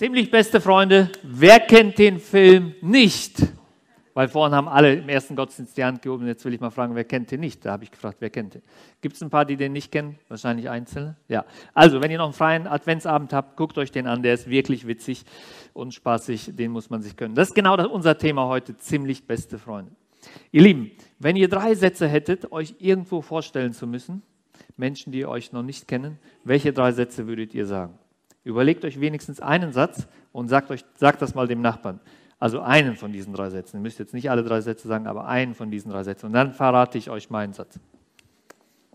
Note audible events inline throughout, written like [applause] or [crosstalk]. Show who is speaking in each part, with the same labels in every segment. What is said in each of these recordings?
Speaker 1: Ziemlich beste Freunde, wer kennt den Film nicht? Weil vorhin haben alle im ersten Gottesdienst die Hand gehoben. Jetzt will ich mal fragen, wer kennt den nicht? Da habe ich gefragt, wer kennt den? Gibt es ein paar, die den nicht kennen? Wahrscheinlich Einzelne? Ja. Also, wenn ihr noch einen freien Adventsabend habt, guckt euch den an. Der ist wirklich witzig und spaßig. Den muss man sich können. Das ist genau unser Thema heute. Ziemlich beste Freunde. Ihr Lieben, wenn ihr drei Sätze hättet, euch irgendwo vorstellen zu müssen, Menschen, die euch noch nicht kennen, welche drei Sätze würdet ihr sagen? Überlegt euch wenigstens einen Satz und sagt, euch, sagt das mal dem Nachbarn. Also einen von diesen drei Sätzen. Ihr müsst jetzt nicht alle drei Sätze sagen, aber einen von diesen drei Sätzen. Und dann verrate ich euch meinen Satz.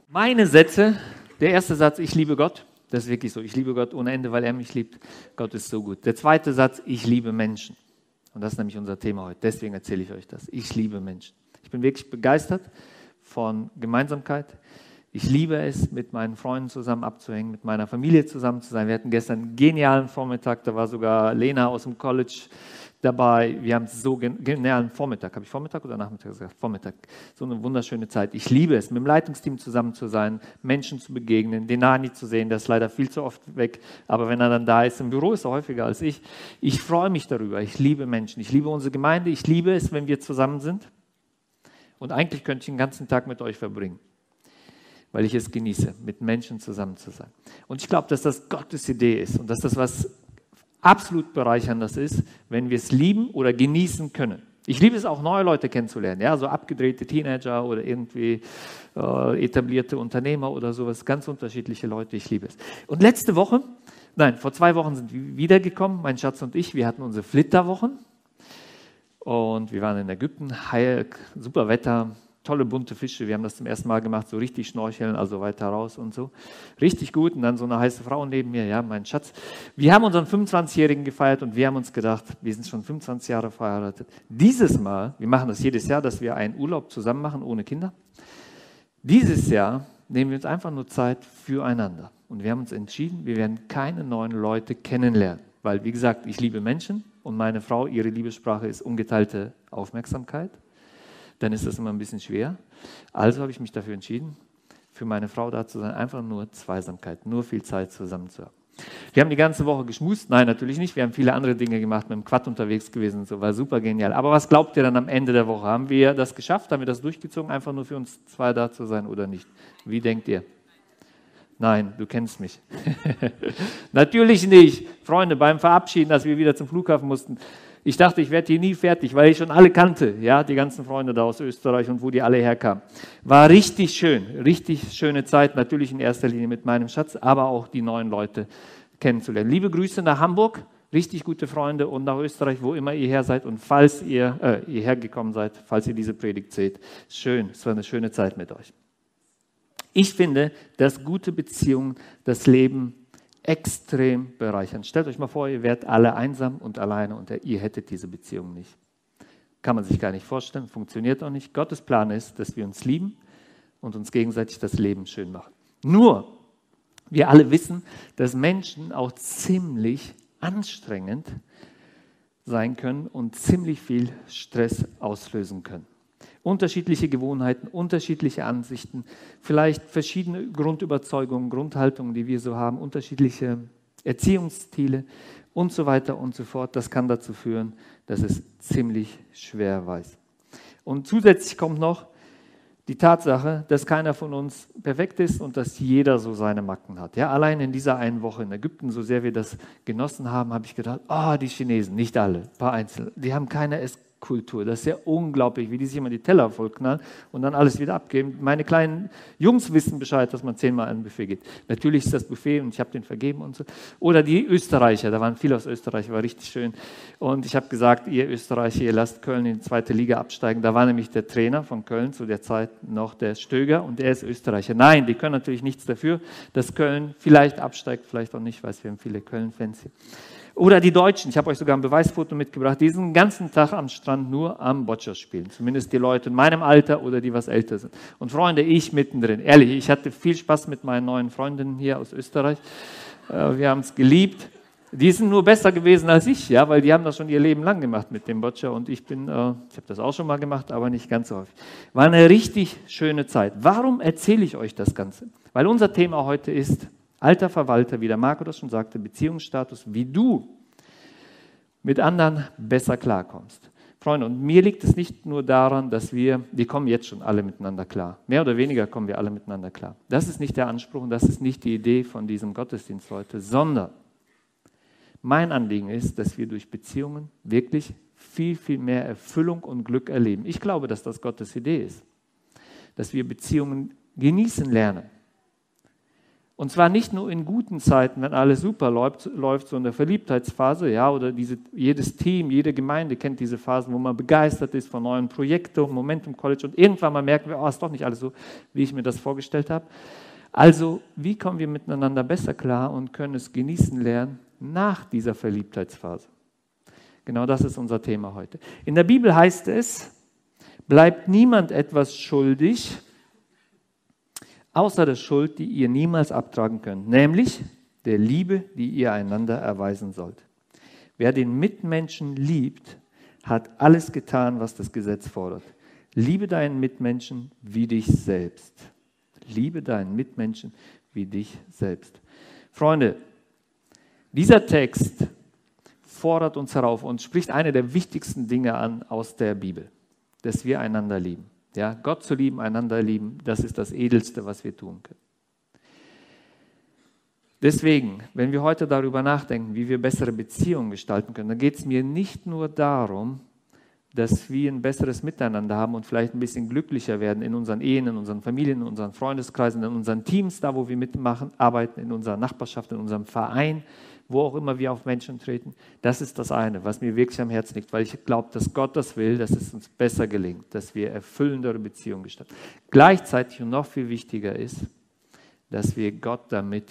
Speaker 1: Meine Sätze, der erste Satz, ich liebe Gott. Das ist wirklich so. Ich liebe Gott ohne Ende, weil er mich liebt. Gott ist so gut. Der zweite Satz, ich liebe Menschen. Und das ist nämlich unser Thema heute. Deswegen erzähle ich euch das. Ich liebe Menschen. Ich bin wirklich begeistert von Gemeinsamkeit. Ich liebe es, mit meinen Freunden zusammen abzuhängen, mit meiner Familie zusammen zu sein. Wir hatten gestern einen genialen Vormittag, da war sogar Lena aus dem College dabei. Wir haben so genialen Vormittag. Habe ich Vormittag oder Nachmittag gesagt? Vormittag. So eine wunderschöne Zeit. Ich liebe es, mit dem Leitungsteam zusammen zu sein, Menschen zu begegnen, den Nani zu sehen. Der ist leider viel zu oft weg. Aber wenn er dann da ist, im Büro ist er häufiger als ich. Ich freue mich darüber. Ich liebe Menschen. Ich liebe unsere Gemeinde. Ich liebe es, wenn wir zusammen sind. Und eigentlich könnte ich den ganzen Tag mit euch verbringen weil ich es genieße, mit Menschen zusammen zu sein. Und ich glaube, dass das Gottes Idee ist und dass das was absolut bereicherndes ist, wenn wir es lieben oder genießen können. Ich liebe es auch, neue Leute kennenzulernen, ja, so abgedrehte Teenager oder irgendwie äh, etablierte Unternehmer oder sowas, ganz unterschiedliche Leute, ich liebe es. Und letzte Woche, nein, vor zwei Wochen sind wir wiedergekommen, mein Schatz und ich, wir hatten unsere Flitterwochen und wir waren in Ägypten, heil, super Wetter, tolle bunte Fische. Wir haben das zum ersten Mal gemacht, so richtig schnorcheln, also weiter raus und so. Richtig gut. Und dann so eine heiße Frau neben mir, ja, mein Schatz. Wir haben unseren 25-Jährigen gefeiert und wir haben uns gedacht, wir sind schon 25 Jahre verheiratet. Dieses Mal, wir machen das jedes Jahr, dass wir einen Urlaub zusammen machen ohne Kinder. Dieses Jahr nehmen wir uns einfach nur Zeit füreinander. Und wir haben uns entschieden, wir werden keine neuen Leute kennenlernen. Weil, wie gesagt, ich liebe Menschen und meine Frau, ihre Liebessprache ist ungeteilte Aufmerksamkeit dann ist das immer ein bisschen schwer. Also habe ich mich dafür entschieden, für meine Frau da zu sein, einfach nur Zweisamkeit, nur viel Zeit zusammen zu haben. Wir haben die ganze Woche geschmust. Nein, natürlich nicht. Wir haben viele andere Dinge gemacht, mit dem Quad unterwegs gewesen und so, war super genial. Aber was glaubt ihr dann am Ende der Woche? Haben wir das geschafft? Haben wir das durchgezogen, einfach nur für uns zwei da zu sein oder nicht? Wie denkt ihr? Nein, du kennst mich. [laughs] natürlich nicht. Freunde, beim Verabschieden, als wir wieder zum Flughafen mussten, ich dachte, ich werde hier nie fertig, weil ich schon alle kannte, ja, die ganzen Freunde da aus Österreich und wo die alle herkamen. War richtig schön, richtig schöne Zeit, natürlich in erster Linie mit meinem Schatz, aber auch die neuen Leute kennenzulernen. Liebe Grüße nach Hamburg, richtig gute Freunde und nach Österreich, wo immer ihr her seid und falls ihr äh, hierher gekommen seid, falls ihr diese Predigt seht. Schön, es war eine schöne Zeit mit euch. Ich finde, dass gute Beziehungen das Leben extrem bereichern. Stellt euch mal vor, ihr wärt alle einsam und alleine und ihr hättet diese Beziehung nicht. Kann man sich gar nicht vorstellen, funktioniert auch nicht. Gottes Plan ist, dass wir uns lieben und uns gegenseitig das Leben schön machen. Nur, wir alle wissen, dass Menschen auch ziemlich anstrengend sein können und ziemlich viel Stress auslösen können unterschiedliche Gewohnheiten, unterschiedliche Ansichten, vielleicht verschiedene Grundüberzeugungen, Grundhaltungen, die wir so haben, unterschiedliche Erziehungsstile und so weiter und so fort. Das kann dazu führen, dass es ziemlich schwer weiß. Und zusätzlich kommt noch die Tatsache, dass keiner von uns perfekt ist und dass jeder so seine Macken hat. Ja, allein in dieser einen Woche in Ägypten, so sehr wir das genossen haben, habe ich gedacht, oh, die Chinesen, nicht alle, ein paar Einzelne, die haben keine Kultur. Das ist ja unglaublich, wie die sich immer die Teller vollknallen und dann alles wieder abgeben. Meine kleinen Jungs wissen Bescheid, dass man zehnmal an Buffet geht. Natürlich ist das Buffet und ich habe den vergeben und so. Oder die Österreicher, da waren viele aus Österreich, war richtig schön. Und ich habe gesagt, ihr Österreicher, ihr lasst Köln in die zweite Liga absteigen. Da war nämlich der Trainer von Köln zu der Zeit noch der Stöger und er ist Österreicher. Nein, die können natürlich nichts dafür, dass Köln vielleicht absteigt, vielleicht auch nicht, weil wir haben viele Köln-Fans hier. Oder die Deutschen, ich habe euch sogar ein Beweisfoto mitgebracht, die sind ganzen Tag am Strand nur am Boccia spielen. Zumindest die Leute in meinem Alter oder die was älter sind. Und Freunde, ich mittendrin. Ehrlich, ich hatte viel Spaß mit meinen neuen Freundinnen hier aus Österreich. Äh, wir haben es geliebt. Die sind nur besser gewesen als ich, ja, weil die haben das schon ihr Leben lang gemacht mit dem Boccia und ich bin, äh, ich habe das auch schon mal gemacht, aber nicht ganz so häufig. War eine richtig schöne Zeit. Warum erzähle ich euch das Ganze? Weil unser Thema heute ist Alter Verwalter, wie der Marco das schon sagte, Beziehungsstatus, wie du mit anderen besser klarkommst. Freunde, und mir liegt es nicht nur daran, dass wir, wir kommen jetzt schon alle miteinander klar. Mehr oder weniger kommen wir alle miteinander klar. Das ist nicht der Anspruch und das ist nicht die Idee von diesem Gottesdienst heute, sondern mein Anliegen ist, dass wir durch Beziehungen wirklich viel, viel mehr Erfüllung und Glück erleben. Ich glaube, dass das Gottes Idee ist, dass wir Beziehungen genießen lernen. Und zwar nicht nur in guten Zeiten, wenn alles super läuft, läuft so in der Verliebtheitsphase, ja, oder diese, jedes Team, jede Gemeinde kennt diese Phasen, wo man begeistert ist von neuen Projekten, Momentum College und irgendwann mal merken wir, oh, ist doch nicht alles so, wie ich mir das vorgestellt habe. Also, wie kommen wir miteinander besser klar und können es genießen lernen nach dieser Verliebtheitsphase? Genau das ist unser Thema heute. In der Bibel heißt es, bleibt niemand etwas schuldig, außer der Schuld, die ihr niemals abtragen könnt, nämlich der Liebe, die ihr einander erweisen sollt. Wer den Mitmenschen liebt, hat alles getan, was das Gesetz fordert. Liebe deinen Mitmenschen wie dich selbst. Liebe deinen Mitmenschen wie dich selbst. Freunde, dieser Text fordert uns herauf und spricht eine der wichtigsten Dinge an aus der Bibel, dass wir einander lieben. Ja, Gott zu lieben, einander lieben, das ist das Edelste, was wir tun können. Deswegen, wenn wir heute darüber nachdenken, wie wir bessere Beziehungen gestalten können, dann geht es mir nicht nur darum, dass wir ein besseres Miteinander haben und vielleicht ein bisschen glücklicher werden in unseren Ehen, in unseren Familien, in unseren Freundeskreisen, in unseren Teams, da wo wir mitmachen, arbeiten, in unserer Nachbarschaft, in unserem Verein, wo auch immer wir auf Menschen treten. Das ist das eine, was mir wirklich am Herzen liegt, weil ich glaube, dass Gott das will, dass es uns besser gelingt, dass wir erfüllendere Beziehungen gestalten. Gleichzeitig und noch viel wichtiger ist, dass wir Gott damit,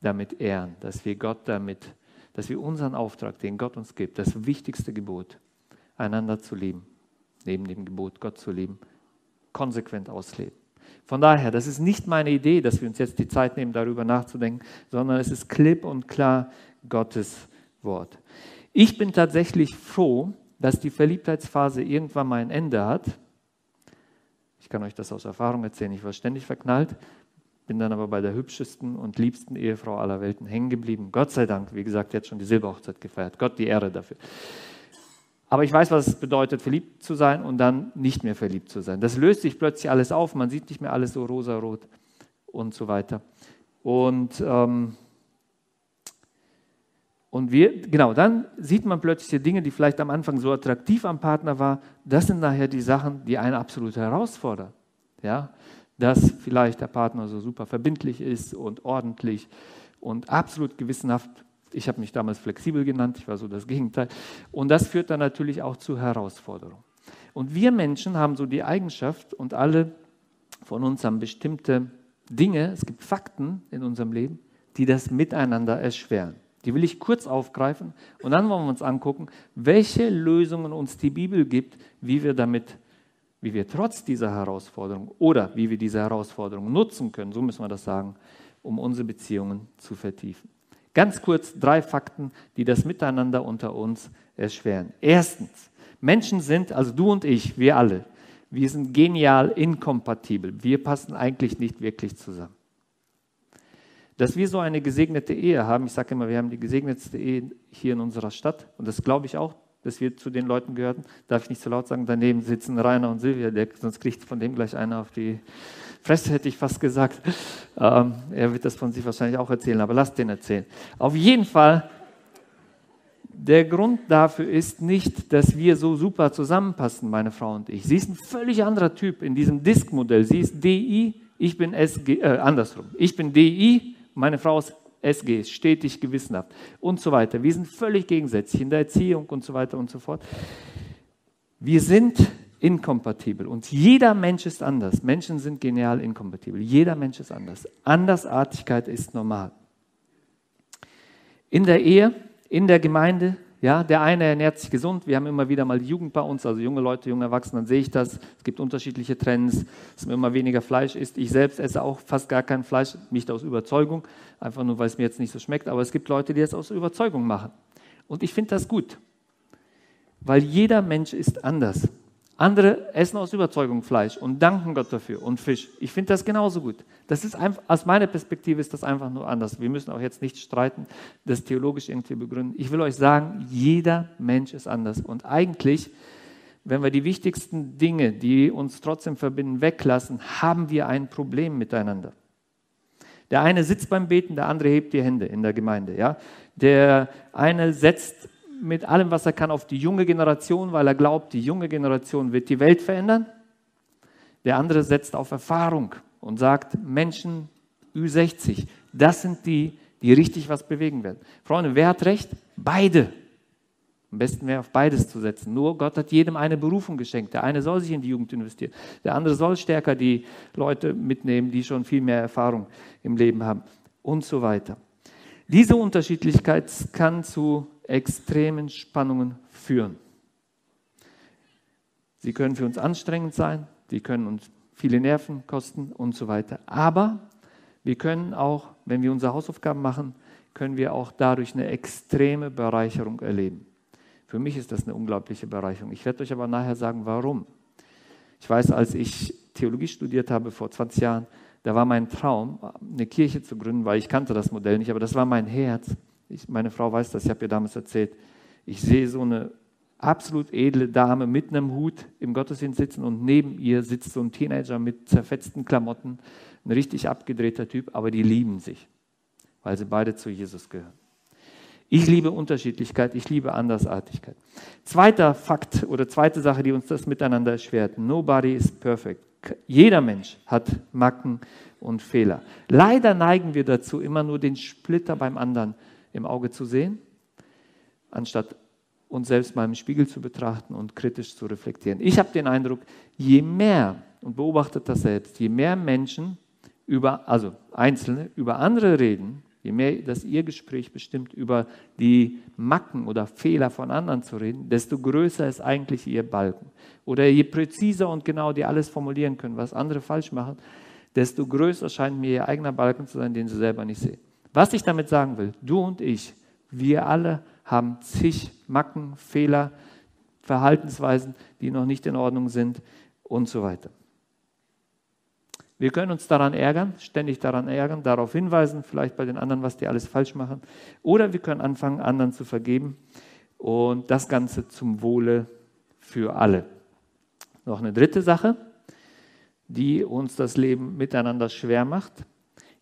Speaker 1: damit ehren, dass wir Gott damit, dass wir unseren Auftrag, den Gott uns gibt, das wichtigste Gebot, einander zu lieben, neben dem Gebot, Gott zu lieben, konsequent ausleben. Von daher, das ist nicht meine Idee, dass wir uns jetzt die Zeit nehmen, darüber nachzudenken, sondern es ist klipp und klar Gottes Wort. Ich bin tatsächlich froh, dass die Verliebtheitsphase irgendwann mal ein Ende hat. Ich kann euch das aus Erfahrung erzählen, ich war ständig verknallt, bin dann aber bei der hübschesten und liebsten Ehefrau aller Welten hängen geblieben. Gott sei Dank, wie gesagt, jetzt schon die Silberhochzeit gefeiert. Gott die Ehre dafür. Aber ich weiß, was es bedeutet, verliebt zu sein und dann nicht mehr verliebt zu sein. Das löst sich plötzlich alles auf. Man sieht nicht mehr alles so rosarot und so weiter. Und, ähm, und wir, genau, dann sieht man plötzlich die Dinge, die vielleicht am Anfang so attraktiv am Partner waren. Das sind nachher die Sachen, die einen absolut herausfordern. Ja? Dass vielleicht der Partner so super verbindlich ist und ordentlich und absolut gewissenhaft ich habe mich damals flexibel genannt, ich war so das [laughs] Gegenteil. Und das führt dann natürlich auch zu Herausforderungen. Und wir Menschen haben so die Eigenschaft und alle von uns haben bestimmte Dinge, es gibt Fakten in unserem Leben, die das Miteinander erschweren. Die will ich kurz aufgreifen und dann wollen wir uns angucken, welche Lösungen uns die Bibel gibt, wie wir damit, wie wir trotz dieser Herausforderung oder wie wir diese Herausforderung nutzen können, so müssen wir das sagen, um unsere Beziehungen zu vertiefen. Ganz kurz drei Fakten, die das Miteinander unter uns erschweren. Erstens, Menschen sind, also du und ich, wir alle, wir sind genial inkompatibel. Wir passen eigentlich nicht wirklich zusammen. Dass wir so eine gesegnete Ehe haben, ich sage immer, wir haben die gesegnetste Ehe hier in unserer Stadt und das glaube ich auch, dass wir zu den Leuten gehören. Darf ich nicht so laut sagen, daneben sitzen Rainer und Silvia, der, sonst kriegt von dem gleich einer auf die Fresse hätte ich fast gesagt. Ähm, er wird das von sich wahrscheinlich auch erzählen, aber lasst den erzählen. Auf jeden Fall, der Grund dafür ist nicht, dass wir so super zusammenpassen, meine Frau und ich. Sie ist ein völlig anderer Typ in diesem Disk-Modell. Sie ist DI, ich bin SG, äh, andersrum. Ich bin DI, meine Frau ist SG, stetig gewissenhaft und so weiter. Wir sind völlig gegensätzlich in der Erziehung und so weiter und so fort. Wir sind inkompatibel. Und jeder Mensch ist anders. Menschen sind genial inkompatibel. Jeder Mensch ist anders. Andersartigkeit ist normal. In der Ehe, in der Gemeinde, ja, der eine ernährt sich gesund. Wir haben immer wieder mal die Jugend bei uns, also junge Leute, junge Erwachsene, dann sehe ich das. Es gibt unterschiedliche Trends, dass man immer weniger Fleisch isst. Ich selbst esse auch fast gar kein Fleisch, nicht aus Überzeugung, einfach nur, weil es mir jetzt nicht so schmeckt. Aber es gibt Leute, die das aus Überzeugung machen. Und ich finde das gut, weil jeder Mensch ist anders. Andere essen aus Überzeugung Fleisch und danken Gott dafür und Fisch. Ich finde das genauso gut. Das ist einfach, aus meiner Perspektive ist das einfach nur anders. Wir müssen auch jetzt nicht streiten, das theologisch irgendwie begründen. Ich will euch sagen, jeder Mensch ist anders. Und eigentlich, wenn wir die wichtigsten Dinge, die uns trotzdem verbinden, weglassen, haben wir ein Problem miteinander. Der eine sitzt beim Beten, der andere hebt die Hände in der Gemeinde. Ja? Der eine setzt mit allem, was er kann, auf die junge Generation, weil er glaubt, die junge Generation wird die Welt verändern. Der andere setzt auf Erfahrung und sagt, Menschen Ü60, das sind die, die richtig was bewegen werden. Freunde, wer hat recht? Beide. Am besten wäre auf beides zu setzen. Nur Gott hat jedem eine Berufung geschenkt. Der eine soll sich in die Jugend investieren. Der andere soll stärker die Leute mitnehmen, die schon viel mehr Erfahrung im Leben haben und so weiter. Diese Unterschiedlichkeit kann zu extremen Spannungen führen. Sie können für uns anstrengend sein, sie können uns viele Nerven kosten und so weiter. Aber wir können auch, wenn wir unsere Hausaufgaben machen, können wir auch dadurch eine extreme Bereicherung erleben. Für mich ist das eine unglaubliche Bereicherung. Ich werde euch aber nachher sagen, warum. Ich weiß, als ich Theologie studiert habe vor 20 Jahren, da war mein Traum, eine Kirche zu gründen, weil ich kannte das Modell nicht, aber das war mein Herz. Ich, meine Frau weiß das, ich habe ihr damals erzählt. Ich sehe so eine absolut edle Dame mit einem Hut im Gottesdienst sitzen und neben ihr sitzt so ein Teenager mit zerfetzten Klamotten, ein richtig abgedrehter Typ, aber die lieben sich, weil sie beide zu Jesus gehören. Ich liebe Unterschiedlichkeit, ich liebe Andersartigkeit. Zweiter Fakt oder zweite Sache, die uns das miteinander erschwert. Nobody is perfect. Jeder Mensch hat Macken und Fehler. Leider neigen wir dazu, immer nur den Splitter beim anderen im Auge zu sehen, anstatt uns selbst mal im Spiegel zu betrachten und kritisch zu reflektieren. Ich habe den Eindruck, je mehr, und beobachtet das selbst, je mehr Menschen über, also Einzelne, über andere reden, je mehr das ihr Gespräch bestimmt, über die Macken oder Fehler von anderen zu reden, desto größer ist eigentlich ihr Balken. Oder je präziser und genau die alles formulieren können, was andere falsch machen, desto größer scheint mir ihr eigener Balken zu sein, den sie selber nicht sehen. Was ich damit sagen will, du und ich, wir alle haben zig Macken, Fehler, Verhaltensweisen, die noch nicht in Ordnung sind und so weiter. Wir können uns daran ärgern, ständig daran ärgern, darauf hinweisen, vielleicht bei den anderen, was die alles falsch machen. Oder wir können anfangen, anderen zu vergeben und das Ganze zum Wohle für alle. Noch eine dritte Sache, die uns das Leben miteinander schwer macht.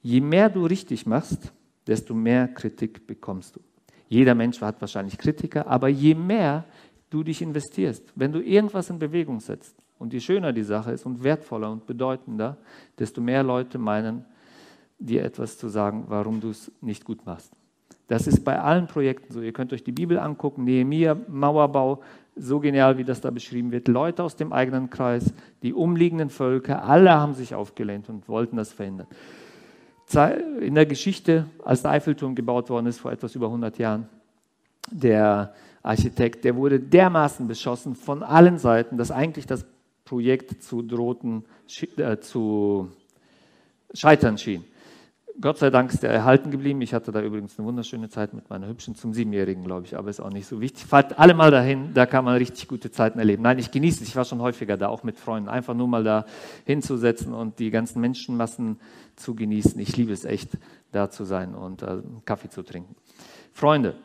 Speaker 1: Je mehr du richtig machst, desto mehr Kritik bekommst du. Jeder Mensch hat wahrscheinlich Kritiker, aber je mehr du dich investierst, wenn du irgendwas in Bewegung setzt, und je schöner die Sache ist und wertvoller und bedeutender, desto mehr Leute meinen, dir etwas zu sagen, warum du es nicht gut machst. Das ist bei allen Projekten so. Ihr könnt euch die Bibel angucken, Nehemiah, Mauerbau, so genial, wie das da beschrieben wird. Leute aus dem eigenen Kreis, die umliegenden Völker, alle haben sich aufgelehnt und wollten das verhindern in der Geschichte, als der Eiffelturm gebaut worden ist vor etwas über 100 Jahren, der Architekt, der wurde dermaßen beschossen von allen Seiten, dass eigentlich das Projekt zu drohten, äh, zu scheitern schien. Gott sei Dank ist er erhalten geblieben. Ich hatte da übrigens eine wunderschöne Zeit mit meiner Hübschen zum Siebenjährigen, glaube ich, aber ist auch nicht so wichtig. Fahrt alle mal dahin, da kann man richtig gute Zeiten erleben. Nein, ich genieße es. Ich war schon häufiger da, auch mit Freunden. Einfach nur mal da hinzusetzen und die ganzen Menschenmassen zu genießen. Ich liebe es echt, da zu sein und äh, Kaffee zu trinken. Freunde,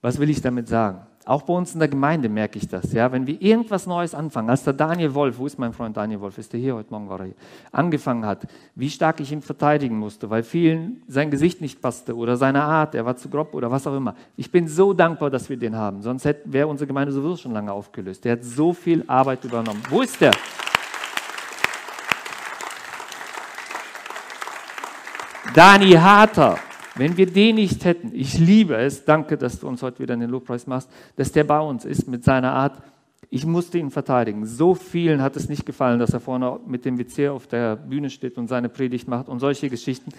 Speaker 1: was will ich damit sagen? Auch bei uns in der Gemeinde merke ich das. Ja? Wenn wir irgendwas Neues anfangen, als der Daniel Wolf, wo ist mein Freund Daniel Wolf? Ist er hier? Heute Morgen war er hier. Angefangen hat, wie stark ich ihn verteidigen musste, weil vielen sein Gesicht nicht passte oder seine Art, er war zu grob oder was auch immer. Ich bin so dankbar, dass wir den haben. Sonst wäre unsere Gemeinde sowieso schon lange aufgelöst. Der hat so viel Arbeit übernommen. Wo ist der? Dani Harter. Wenn wir den nicht hätten, ich liebe es, danke, dass du uns heute wieder den Lobpreis machst, dass der bei uns ist mit seiner Art. Ich musste ihn verteidigen. So vielen hat es nicht gefallen, dass er vorne mit dem WC auf der Bühne steht und seine Predigt macht und solche Geschichten.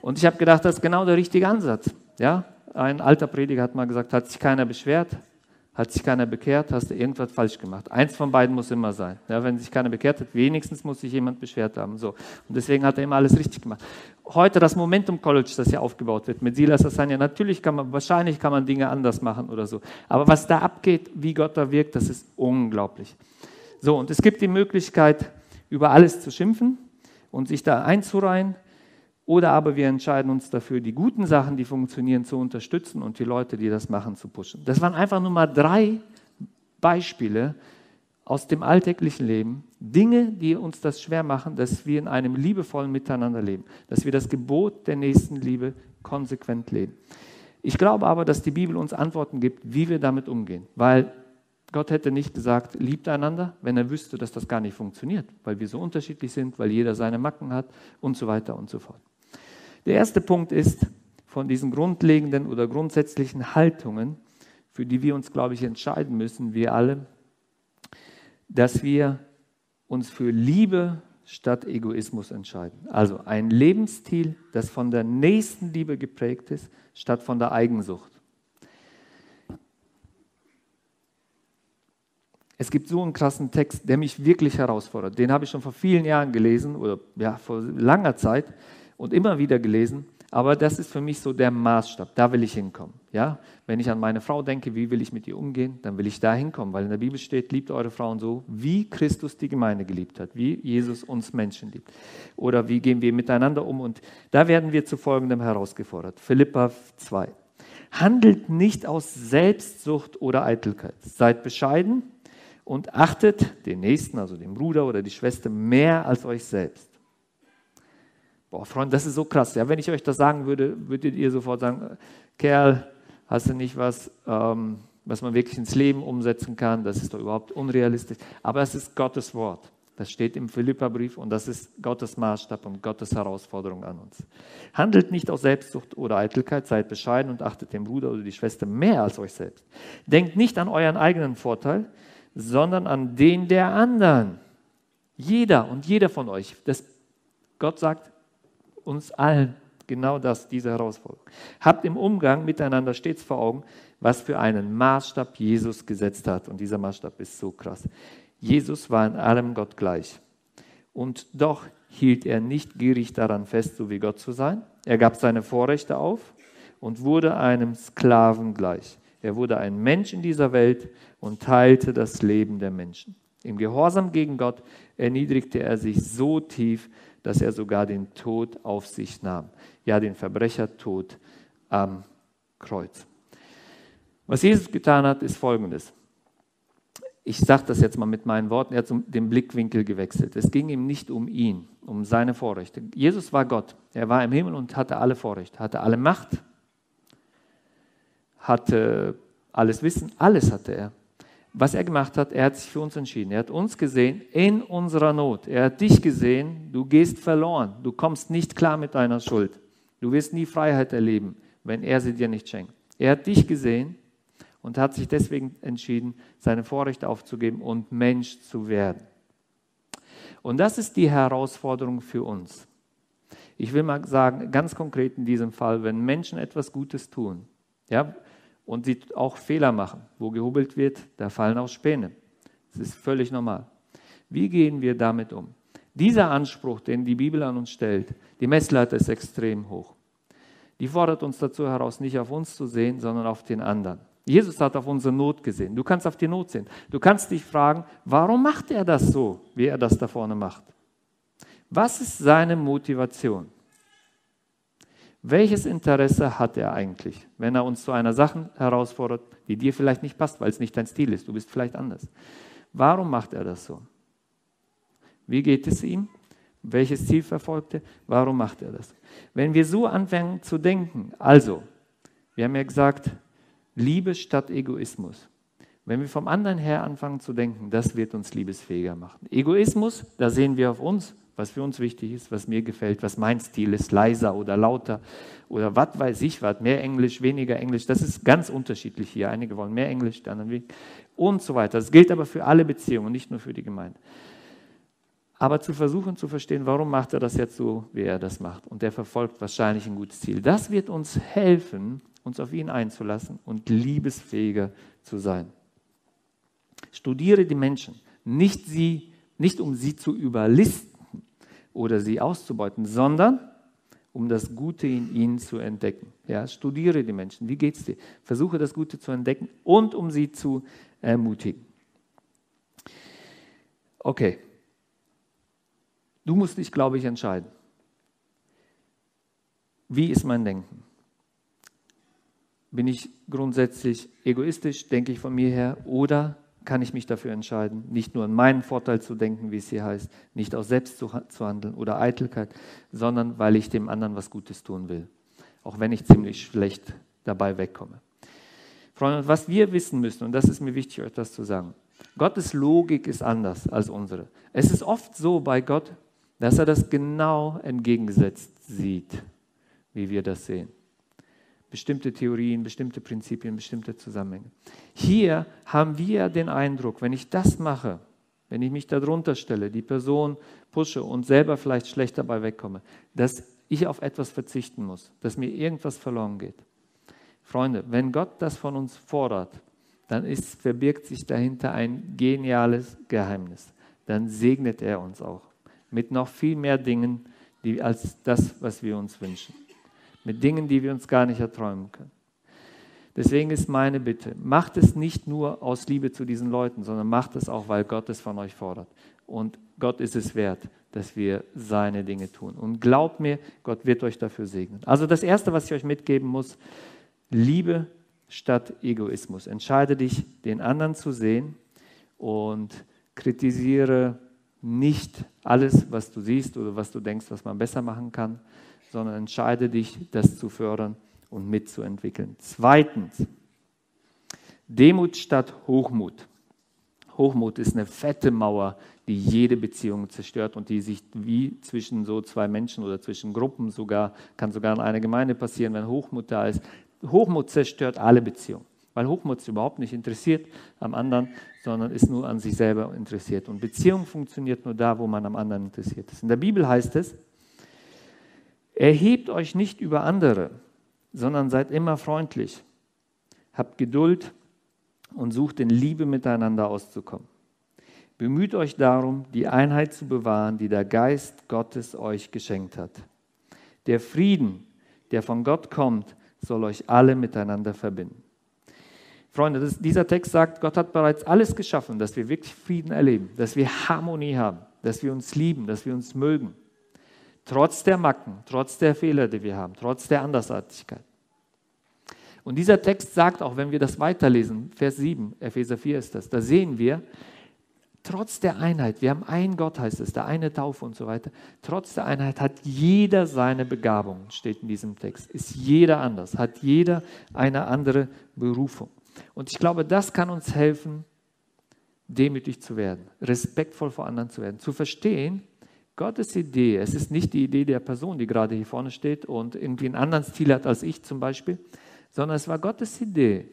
Speaker 1: Und ich habe gedacht, das ist genau der richtige Ansatz. Ja? Ein alter Prediger hat mal gesagt, hat sich keiner beschwert, Hat sich keiner bekehrt, hast du irgendwas falsch gemacht. Eins von beiden muss immer sein. Ja, wenn sich keiner bekehrt hat, wenigstens muss sich jemand beschwert haben. So. Und deswegen hat er immer alles richtig gemacht. Heute das Momentum College, das hier aufgebaut wird mit Silas Asania, natürlich kann man, wahrscheinlich kann man Dinge anders machen oder so. Aber was da abgeht, wie Gott da wirkt, das ist unglaublich. So, und es gibt die Möglichkeit, über alles zu schimpfen und sich da einzureihen. Oder aber wir entscheiden uns dafür, die guten Sachen, die funktionieren, zu unterstützen und die Leute, die das machen, zu pushen. Das waren einfach nur mal drei Beispiele aus dem alltäglichen Leben. Dinge, die uns das schwer machen, dass wir in einem liebevollen Miteinander leben. Dass wir das Gebot der Nächstenliebe konsequent leben. Ich glaube aber, dass die Bibel uns Antworten gibt, wie wir damit umgehen. Weil Gott hätte nicht gesagt, liebt einander, wenn er wüsste, dass das gar nicht funktioniert, weil wir so unterschiedlich sind, weil jeder seine Macken hat und so weiter und so fort. Der erste Punkt ist von diesen grundlegenden oder grundsätzlichen Haltungen, für die wir uns, glaube ich, entscheiden müssen, wir alle, dass wir uns für Liebe statt Egoismus entscheiden. Also ein Lebensstil, das von der Nächstenliebe geprägt ist, statt von der Eigensucht. Es gibt so einen krassen Text, der mich wirklich herausfordert. Den habe ich schon vor vielen Jahren gelesen oder ja, vor langer Zeit und immer wieder gelesen. Aber das ist für mich so der Maßstab. Da will ich hinkommen. Ja? Wenn ich an meine Frau denke, wie will ich mit ihr umgehen, dann will ich da hinkommen. Weil in der Bibel steht, liebt eure Frauen so, wie Christus die Gemeinde geliebt hat, wie Jesus uns Menschen liebt. Oder wie gehen wir miteinander um. Und da werden wir zu folgendem herausgefordert. Philippa 2. Handelt nicht aus Selbstsucht oder Eitelkeit. Seid bescheiden und achtet den Nächsten, also den Bruder oder die Schwester, mehr als euch selbst. Boah, Freunde, das ist so krass. Ja, wenn ich euch das sagen würde, würdet ihr sofort sagen, Kerl, hast du nicht was, ähm, was man wirklich ins Leben umsetzen kann? Das ist doch überhaupt unrealistisch. Aber es ist Gottes Wort. Das steht im Philipperbrief und das ist Gottes Maßstab und Gottes Herausforderung an uns. Handelt nicht aus Selbstsucht oder Eitelkeit, seid bescheiden und achtet den Bruder oder die Schwester mehr als euch selbst. Denkt nicht an euren eigenen Vorteil, sondern an den der anderen. Jeder und jeder von euch. Das, Gott sagt, uns allen genau das, diese Herausforderung. Habt im Umgang miteinander stets vor Augen, was für einen Maßstab Jesus gesetzt hat. Und dieser Maßstab ist so krass. Jesus war in allem Gott gleich. Und doch hielt er nicht gierig daran fest, so wie Gott zu sein. Er gab seine Vorrechte auf und wurde einem Sklaven gleich. Er wurde ein Mensch in dieser Welt und teilte das Leben der Menschen. Im Gehorsam gegen Gott erniedrigte er sich so tief, dass er sogar den Tod auf sich nahm. Ja, den Verbrechertod am Kreuz. Was Jesus getan hat, ist Folgendes. Ich sage das jetzt mal mit meinen Worten. Er hat den Blickwinkel gewechselt. Es ging ihm nicht um ihn, um seine Vorrechte. Jesus war Gott. Er war im Himmel und hatte alle Vorrechte, hatte alle Macht, hatte alles Wissen, alles hatte er was er gemacht hat, er hat sich für uns entschieden. Er hat uns gesehen in unserer Not. Er hat dich gesehen, du gehst verloren. Du kommst nicht klar mit deiner Schuld. Du wirst nie Freiheit erleben, wenn er sie dir nicht schenkt. Er hat dich gesehen und hat sich deswegen entschieden, seine Vorrechte aufzugeben und Mensch zu werden. Und das ist die Herausforderung für uns. Ich will mal sagen, ganz konkret in diesem Fall, wenn Menschen etwas Gutes tun, ja, und sie auch Fehler machen. Wo gehobelt wird, da fallen auch Späne. Das ist völlig normal. Wie gehen wir damit um? Dieser Anspruch, den die Bibel an uns stellt, die Messlatte ist extrem hoch. Die fordert uns dazu heraus, nicht auf uns zu sehen, sondern auf den anderen. Jesus hat auf unsere Not gesehen. Du kannst auf die Not sehen. Du kannst dich fragen, warum macht er das so, wie er das da vorne macht? Was ist seine Motivation? Welches Interesse hat er eigentlich, wenn er uns zu einer Sache herausfordert, die dir vielleicht nicht passt, weil es nicht dein Stil ist, du bist vielleicht anders? Warum macht er das so? Wie geht es ihm? Welches Ziel verfolgt er? Warum macht er das? Wenn wir so anfangen zu denken, also, wir haben ja gesagt, Liebe statt Egoismus. Wenn wir vom anderen her anfangen zu denken, das wird uns liebesfähiger machen. Egoismus, da sehen wir auf uns was für uns wichtig ist, was mir gefällt, was mein Stil ist, leiser oder lauter oder was weiß ich was, mehr Englisch, weniger Englisch, das ist ganz unterschiedlich hier. Einige wollen mehr Englisch, die anderen weniger und so weiter. Das gilt aber für alle Beziehungen, nicht nur für die Gemeinde. Aber zu versuchen zu verstehen, warum macht er das jetzt so, wie er das macht. Und er verfolgt wahrscheinlich ein gutes Ziel. Das wird uns helfen, uns auf ihn einzulassen und liebesfähiger zu sein. Studiere die Menschen, nicht, sie, nicht um sie zu überlisten oder sie auszubeuten, sondern um das Gute in ihnen zu entdecken. Ja, studiere die Menschen. Wie geht es dir? Versuche das Gute zu entdecken und um sie zu ermutigen. Okay. Du musst dich, glaube ich, entscheiden. Wie ist mein Denken? Bin ich grundsätzlich egoistisch, denke ich von mir her, oder kann ich mich dafür entscheiden, nicht nur an meinen Vorteil zu denken, wie es hier heißt, nicht aus Selbst zu, zu handeln oder Eitelkeit, sondern weil ich dem anderen was Gutes tun will, auch wenn ich ziemlich schlecht dabei wegkomme. Freunde, was wir wissen müssen, und das ist mir wichtig, euch das zu sagen, Gottes Logik ist anders als unsere. Es ist oft so bei Gott, dass er das genau entgegengesetzt sieht, wie wir das sehen bestimmte Theorien, bestimmte Prinzipien, bestimmte Zusammenhänge. Hier haben wir den Eindruck, wenn ich das mache, wenn ich mich darunter stelle, die Person pushe und selber vielleicht schlecht dabei wegkomme, dass ich auf etwas verzichten muss, dass mir irgendwas verloren geht. Freunde, wenn Gott das von uns fordert, dann ist, verbirgt sich dahinter ein geniales Geheimnis. Dann segnet er uns auch mit noch viel mehr Dingen die, als das, was wir uns wünschen mit Dingen, die wir uns gar nicht erträumen können. Deswegen ist meine Bitte, macht es nicht nur aus Liebe zu diesen Leuten, sondern macht es auch, weil Gott es von euch fordert. Und Gott ist es wert, dass wir seine Dinge tun. Und glaubt mir, Gott wird euch dafür segnen. Also das Erste, was ich euch mitgeben muss, Liebe statt Egoismus. Entscheide dich, den anderen zu sehen und kritisiere nicht alles, was du siehst oder was du denkst, was man besser machen kann, sondern entscheide dich, das zu fördern und mitzuentwickeln. Zweitens, Demut statt Hochmut. Hochmut ist eine fette Mauer, die jede Beziehung zerstört und die sich wie zwischen so zwei Menschen oder zwischen Gruppen sogar, kann sogar in einer Gemeinde passieren, wenn Hochmut da ist. Hochmut zerstört alle Beziehungen, weil Hochmut ist überhaupt nicht interessiert am anderen, sondern ist nur an sich selber interessiert. Und Beziehung funktioniert nur da, wo man am anderen interessiert ist. In der Bibel heißt es, Erhebt euch nicht über andere, sondern seid immer freundlich. Habt Geduld und sucht in Liebe miteinander auszukommen. Bemüht euch darum, die Einheit zu bewahren, die der Geist Gottes euch geschenkt hat. Der Frieden, der von Gott kommt, soll euch alle miteinander verbinden. Freunde, das, dieser Text sagt, Gott hat bereits alles geschaffen, dass wir wirklich Frieden erleben, dass wir Harmonie haben, dass wir uns lieben, dass wir uns mögen. Trotz der Macken, trotz der Fehler, die wir haben, trotz der Andersartigkeit. Und dieser Text sagt auch, wenn wir das weiterlesen, Vers 7, Epheser 4 ist das, da sehen wir, trotz der Einheit, wir haben einen Gott, heißt es, der eine Taufe und so weiter, trotz der Einheit hat jeder seine Begabung, steht in diesem Text, ist jeder anders, hat jeder eine andere Berufung. Und ich glaube, das kann uns helfen, demütig zu werden, respektvoll vor anderen zu werden, zu verstehen, Gottes Idee, es ist nicht die Idee der Person, die gerade hier vorne steht und irgendwie einen anderen Stil hat als ich zum Beispiel, sondern es war Gottes Idee.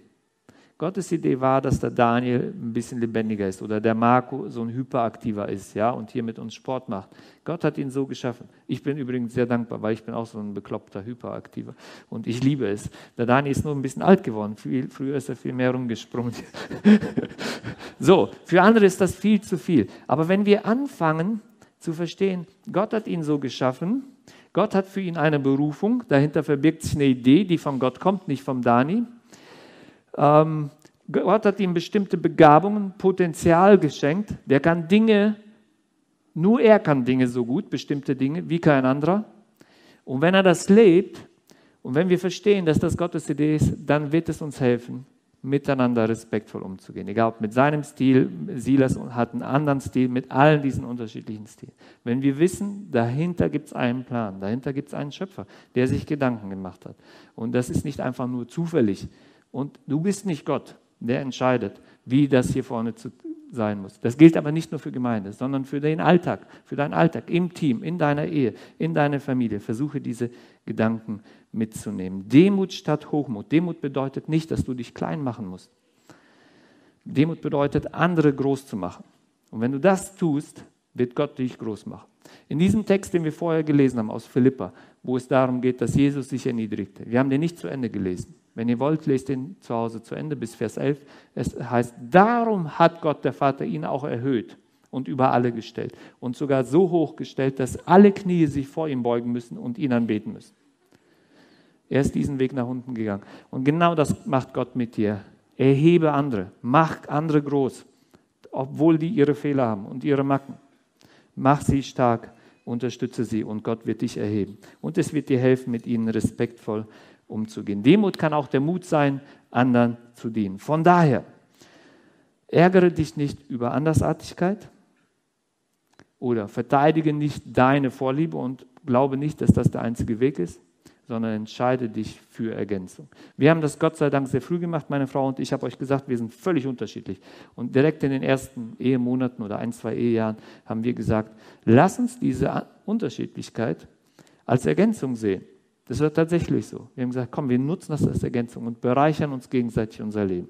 Speaker 1: Gottes Idee war, dass der Daniel ein bisschen lebendiger ist oder der Marco so ein hyperaktiver ist, ja, und hier mit uns Sport macht. Gott hat ihn so geschaffen. Ich bin übrigens sehr dankbar, weil ich bin auch so ein bekloppter Hyperaktiver und ich liebe es. Der Daniel ist nur ein bisschen alt geworden. Viel, früher ist er viel mehr rumgesprungen. [laughs] so, für andere ist das viel zu viel. Aber wenn wir anfangen, zu verstehen, Gott hat ihn so geschaffen, Gott hat für ihn eine Berufung, dahinter verbirgt sich eine Idee, die von Gott kommt, nicht vom Dani. Ähm, Gott hat ihm bestimmte Begabungen, Potenzial geschenkt. Der kann Dinge, nur er kann Dinge so gut, bestimmte Dinge, wie kein anderer. Und wenn er das lebt und wenn wir verstehen, dass das Gottes Idee ist, dann wird es uns helfen, miteinander respektvoll umzugehen. Egal ob mit seinem Stil, Silas hat einen anderen Stil, mit allen diesen unterschiedlichen Stilen. Wenn wir wissen, dahinter gibt es einen Plan, dahinter gibt es einen Schöpfer, der sich Gedanken gemacht hat. Und das ist nicht einfach nur zufällig. Und du bist nicht Gott, der entscheidet, wie das hier vorne zu sein muss. Das gilt aber nicht nur für Gemeinde, sondern für den Alltag, für deinen Alltag, im Team, in deiner Ehe, in deiner Familie. Versuche diese Gedanken mitzunehmen. Demut statt Hochmut. Demut bedeutet nicht, dass du dich klein machen musst. Demut bedeutet, andere groß zu machen. Und wenn du das tust, wird Gott dich groß machen. In diesem Text, den wir vorher gelesen haben aus Philippa, wo es darum geht, dass Jesus sich erniedrigte, wir haben den nicht zu Ende gelesen. Wenn ihr wollt, lest den zu Hause zu Ende bis Vers 11. Es heißt, darum hat Gott der Vater ihn auch erhöht und über alle gestellt und sogar so hoch gestellt, dass alle Knie sich vor ihm beugen müssen und ihn anbeten müssen. Er ist diesen Weg nach unten gegangen. Und genau das macht Gott mit dir. Erhebe andere, mach andere groß, obwohl die ihre Fehler haben und ihre Macken. Mach sie stark, unterstütze sie und Gott wird dich erheben. Und es wird dir helfen, mit ihnen respektvoll umzugehen. Demut kann auch der Mut sein, anderen zu dienen. Von daher, ärgere dich nicht über Andersartigkeit oder verteidige nicht deine Vorliebe und glaube nicht, dass das der einzige Weg ist, sondern entscheide dich für Ergänzung. Wir haben das Gott sei Dank sehr früh gemacht, meine Frau und ich habe euch gesagt, wir sind völlig unterschiedlich. Und direkt in den ersten Ehemonaten oder ein, zwei Ehejahren haben wir gesagt, lass uns diese Unterschiedlichkeit als Ergänzung sehen. Das war tatsächlich so. Wir haben gesagt, komm, wir nutzen das als Ergänzung und bereichern uns gegenseitig unser Leben.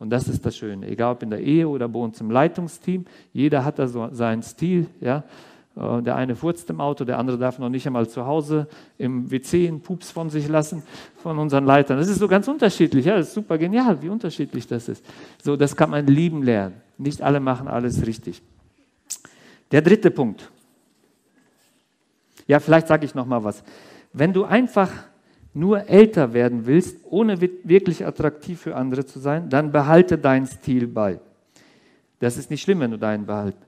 Speaker 1: Und das ist das Schöne. Egal ob in der Ehe oder bei uns im Leitungsteam, jeder hat da so seinen Stil. Ja? Äh, der eine furzt im Auto, der andere darf noch nicht einmal zu Hause im WC einen Pups von sich lassen, von unseren Leitern. Das ist so ganz unterschiedlich. Ja, das ist super genial, wie unterschiedlich das ist. So, das kann man lieben lernen. Nicht alle machen alles richtig. Der dritte Punkt. Ja, vielleicht sage ich noch mal was. Wenn du einfach nur älter werden willst, ohne wirklich attraktiv für andere zu sein, dann behalte deinen Stil bei. Das ist nicht schlimm, wenn du deinen behältst.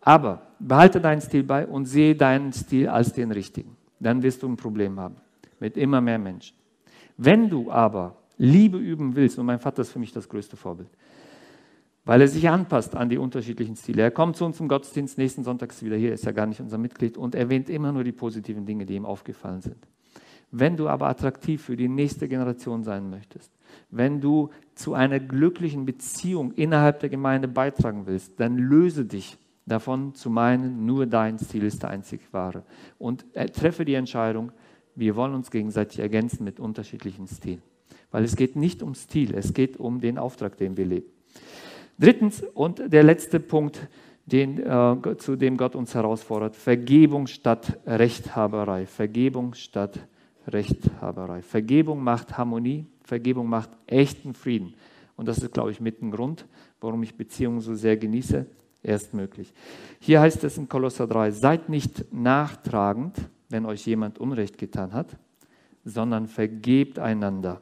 Speaker 1: Aber behalte deinen Stil bei und sehe deinen Stil als den richtigen. Dann wirst du ein Problem haben mit immer mehr Menschen. Wenn du aber Liebe üben willst, und mein Vater ist für mich das größte Vorbild, weil er sich anpasst an die unterschiedlichen Stile. Er kommt zu uns im Gottesdienst, nächsten Sonntag wieder hier, ist ja gar nicht unser Mitglied und erwähnt immer nur die positiven Dinge, die ihm aufgefallen sind. Wenn du aber attraktiv für die nächste Generation sein möchtest, wenn du zu einer glücklichen Beziehung innerhalb der Gemeinde beitragen willst, dann löse dich davon zu meinen, nur dein Stil ist der einzig wahre. Und treffe die Entscheidung, wir wollen uns gegenseitig ergänzen mit unterschiedlichen Stilen. Weil es geht nicht um Stil, es geht um den Auftrag, den wir leben. Drittens und der letzte Punkt, den, äh, zu dem Gott uns herausfordert, Vergebung statt Rechthaberei. Vergebung statt Rechthaberei. Vergebung macht Harmonie, Vergebung macht echten Frieden. Und das ist, glaube ich, mit ein Grund, warum ich Beziehungen so sehr genieße erstmöglich. Hier heißt es in Kolosser 3, seid nicht nachtragend, wenn euch jemand Unrecht getan hat, sondern vergebt einander,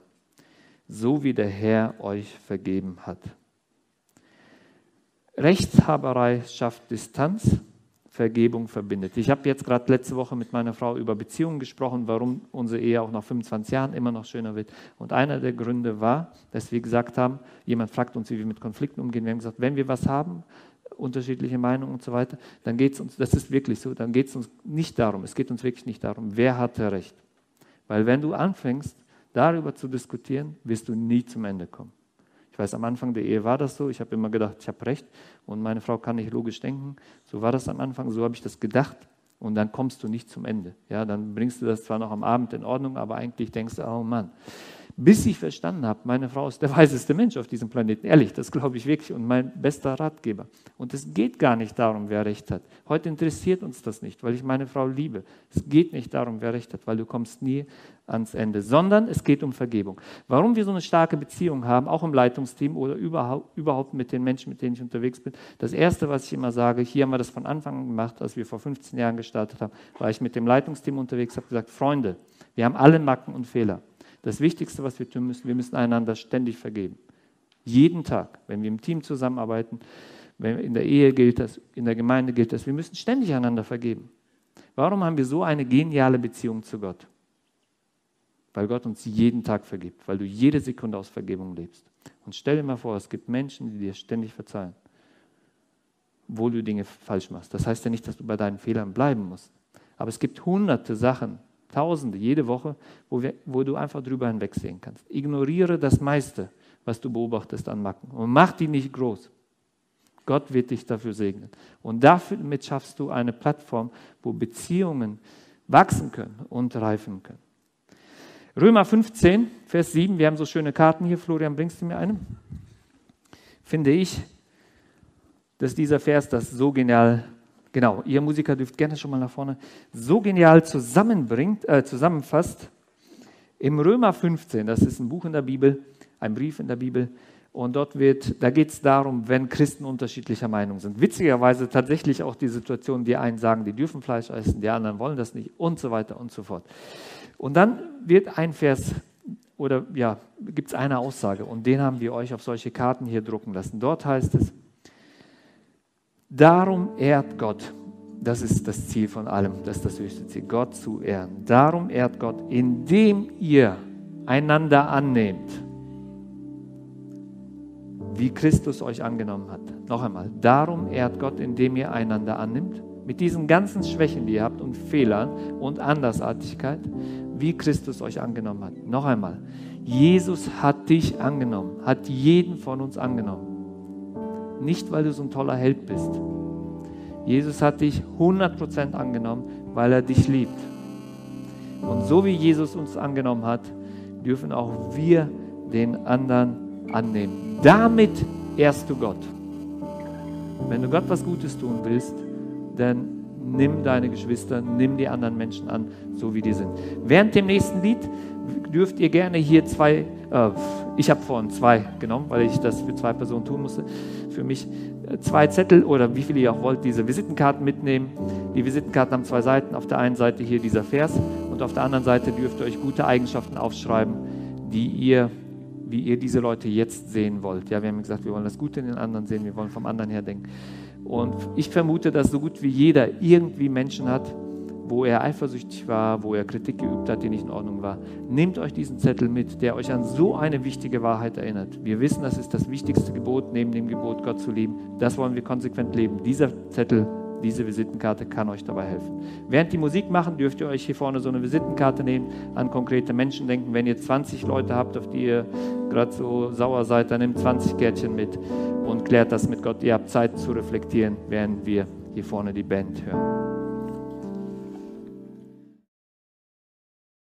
Speaker 1: so wie der Herr euch vergeben hat. Rechtshaberei schafft Distanz, Vergebung verbindet. Ich habe jetzt gerade letzte Woche mit meiner Frau über Beziehungen gesprochen, warum unsere Ehe auch nach 25 Jahren immer noch schöner wird. Und einer der Gründe war, dass wir gesagt haben, jemand fragt uns, wie wir mit Konflikten umgehen. Wir haben gesagt, wenn wir was haben, unterschiedliche Meinungen und so weiter, dann geht es uns, das ist wirklich so, dann geht es uns nicht darum, es geht uns wirklich nicht darum, wer hatte Recht. Weil wenn du anfängst, darüber zu diskutieren, wirst du nie zum Ende kommen. Ich weiß, am Anfang der Ehe war das so. Ich habe immer gedacht, ich habe recht und meine Frau kann nicht logisch denken. So war das am Anfang, so habe ich das gedacht. Und dann kommst du nicht zum Ende. Ja, dann bringst du das zwar noch am Abend in Ordnung, aber eigentlich denkst du, oh Mann, bis ich verstanden habe, meine Frau ist der [laughs] weiseste Mensch auf diesem Planeten. Ehrlich, das glaube ich wirklich und mein bester Ratgeber. Und es geht gar nicht darum, wer recht hat. Heute interessiert uns das nicht, weil ich meine Frau liebe. Es geht nicht darum, wer recht hat, weil du kommst nie ans Ende, sondern es geht um Vergebung. Warum wir so eine starke Beziehung haben, auch im Leitungsteam oder überhaupt, mit den Menschen, mit denen ich unterwegs bin. Das Erste, was ich immer sage, hier haben wir das von Anfang an gemacht, als wir vor 15 Jahren gestartet haben, war ich mit dem Leitungsteam unterwegs, habe gesagt, Freunde, wir haben alle Macken und Fehler. Das Wichtigste, was wir tun müssen, wir müssen einander ständig vergeben. Jeden Tag, wenn wir im Team zusammenarbeiten, wenn in der Ehe gilt das, in der Gemeinde gilt das, wir müssen ständig einander vergeben. Warum haben wir so eine geniale Beziehung zu Gott? Weil Gott uns jeden Tag vergibt, weil du jede Sekunde aus Vergebung lebst. Und stell dir mal vor, es gibt Menschen, die dir ständig verzeihen, obwohl du Dinge falsch machst. Das heißt ja nicht, dass du bei deinen Fehlern bleiben musst. Aber es gibt hunderte Sachen, Tausende jede Woche, wo, wir, wo du einfach drüber hinwegsehen kannst. Ignoriere das meiste, was du beobachtest an Macken und mach die nicht groß. Gott wird dich dafür segnen. Und damit schaffst du eine Plattform, wo Beziehungen wachsen können und reifen können. Römer 15, Vers 7, wir haben so schöne Karten hier. Florian, bringst du mir eine? Finde ich, dass dieser Vers das so genial genau, ihr Musiker dürft gerne schon mal nach vorne, so genial zusammenbringt, äh, zusammenfasst, Im Römer 15, das ist ein Buch in der Bibel, ein Brief in der Bibel, und dort wird, da geht es darum, wenn Christen unterschiedlicher Meinung sind. Witzigerweise tatsächlich auch die Situation, die einen sagen, die dürfen Fleisch essen, die anderen wollen das nicht und so weiter und so fort. Und dann wird ein Vers oder ja, gibt es eine Aussage und den haben wir euch auf solche Karten hier drucken lassen. Dort heißt es, darum ehrt Gott, das ist das Ziel von allem, das ist das höchste Ziel, Gott zu ehren. Darum ehrt Gott, indem ihr einander annehmt wie Christus euch angenommen hat. Noch einmal, darum ehrt Gott, indem ihr einander annimmt, mit diesen ganzen Schwächen, die ihr habt und Fehlern und Andersartigkeit, wie Christus euch angenommen hat. Noch einmal, Jesus hat dich angenommen, hat jeden von uns angenommen. Nicht, weil du so ein toller Held bist. Jesus hat dich 100% angenommen, weil er dich liebt. Und so wie Jesus uns angenommen hat, dürfen auch wir den anderen annehmen. Damit ehrst du Gott. Wenn du Gott was Gutes tun willst, dann nimm deine Geschwister, nimm die anderen Menschen an, so wie die sind. Während dem nächsten Lied dürft ihr gerne hier zwei, äh, ich habe vorhin zwei genommen, weil ich das für zwei Personen tun musste, für mich äh, zwei Zettel oder wie viele ihr auch wollt, diese Visitenkarten mitnehmen. Die Visitenkarten haben zwei Seiten. Auf der einen Seite hier dieser Vers und auf der anderen Seite dürft ihr euch gute Eigenschaften aufschreiben, die ihr wie ihr diese Leute jetzt sehen wollt. Ja, wir haben gesagt, wir wollen das Gute in den anderen sehen, wir wollen vom anderen her denken. Und ich vermute, dass so gut wie jeder irgendwie Menschen hat, wo er eifersüchtig war, wo er Kritik geübt hat, die nicht in Ordnung war. Nehmt euch diesen Zettel mit, der euch an so eine wichtige Wahrheit erinnert. Wir wissen, das ist das wichtigste Gebot neben dem Gebot, Gott zu lieben. Das wollen wir konsequent leben. Dieser Zettel diese Visitenkarte kann euch dabei helfen. Während die Musik machen, dürft ihr euch hier vorne so eine Visitenkarte nehmen, an konkrete Menschen denken. Wenn ihr 20 Leute habt, auf die ihr gerade so sauer seid, dann nehmt 20 Kärtchen mit und klärt das mit Gott. Ihr habt Zeit zu reflektieren, während wir hier vorne die Band hören.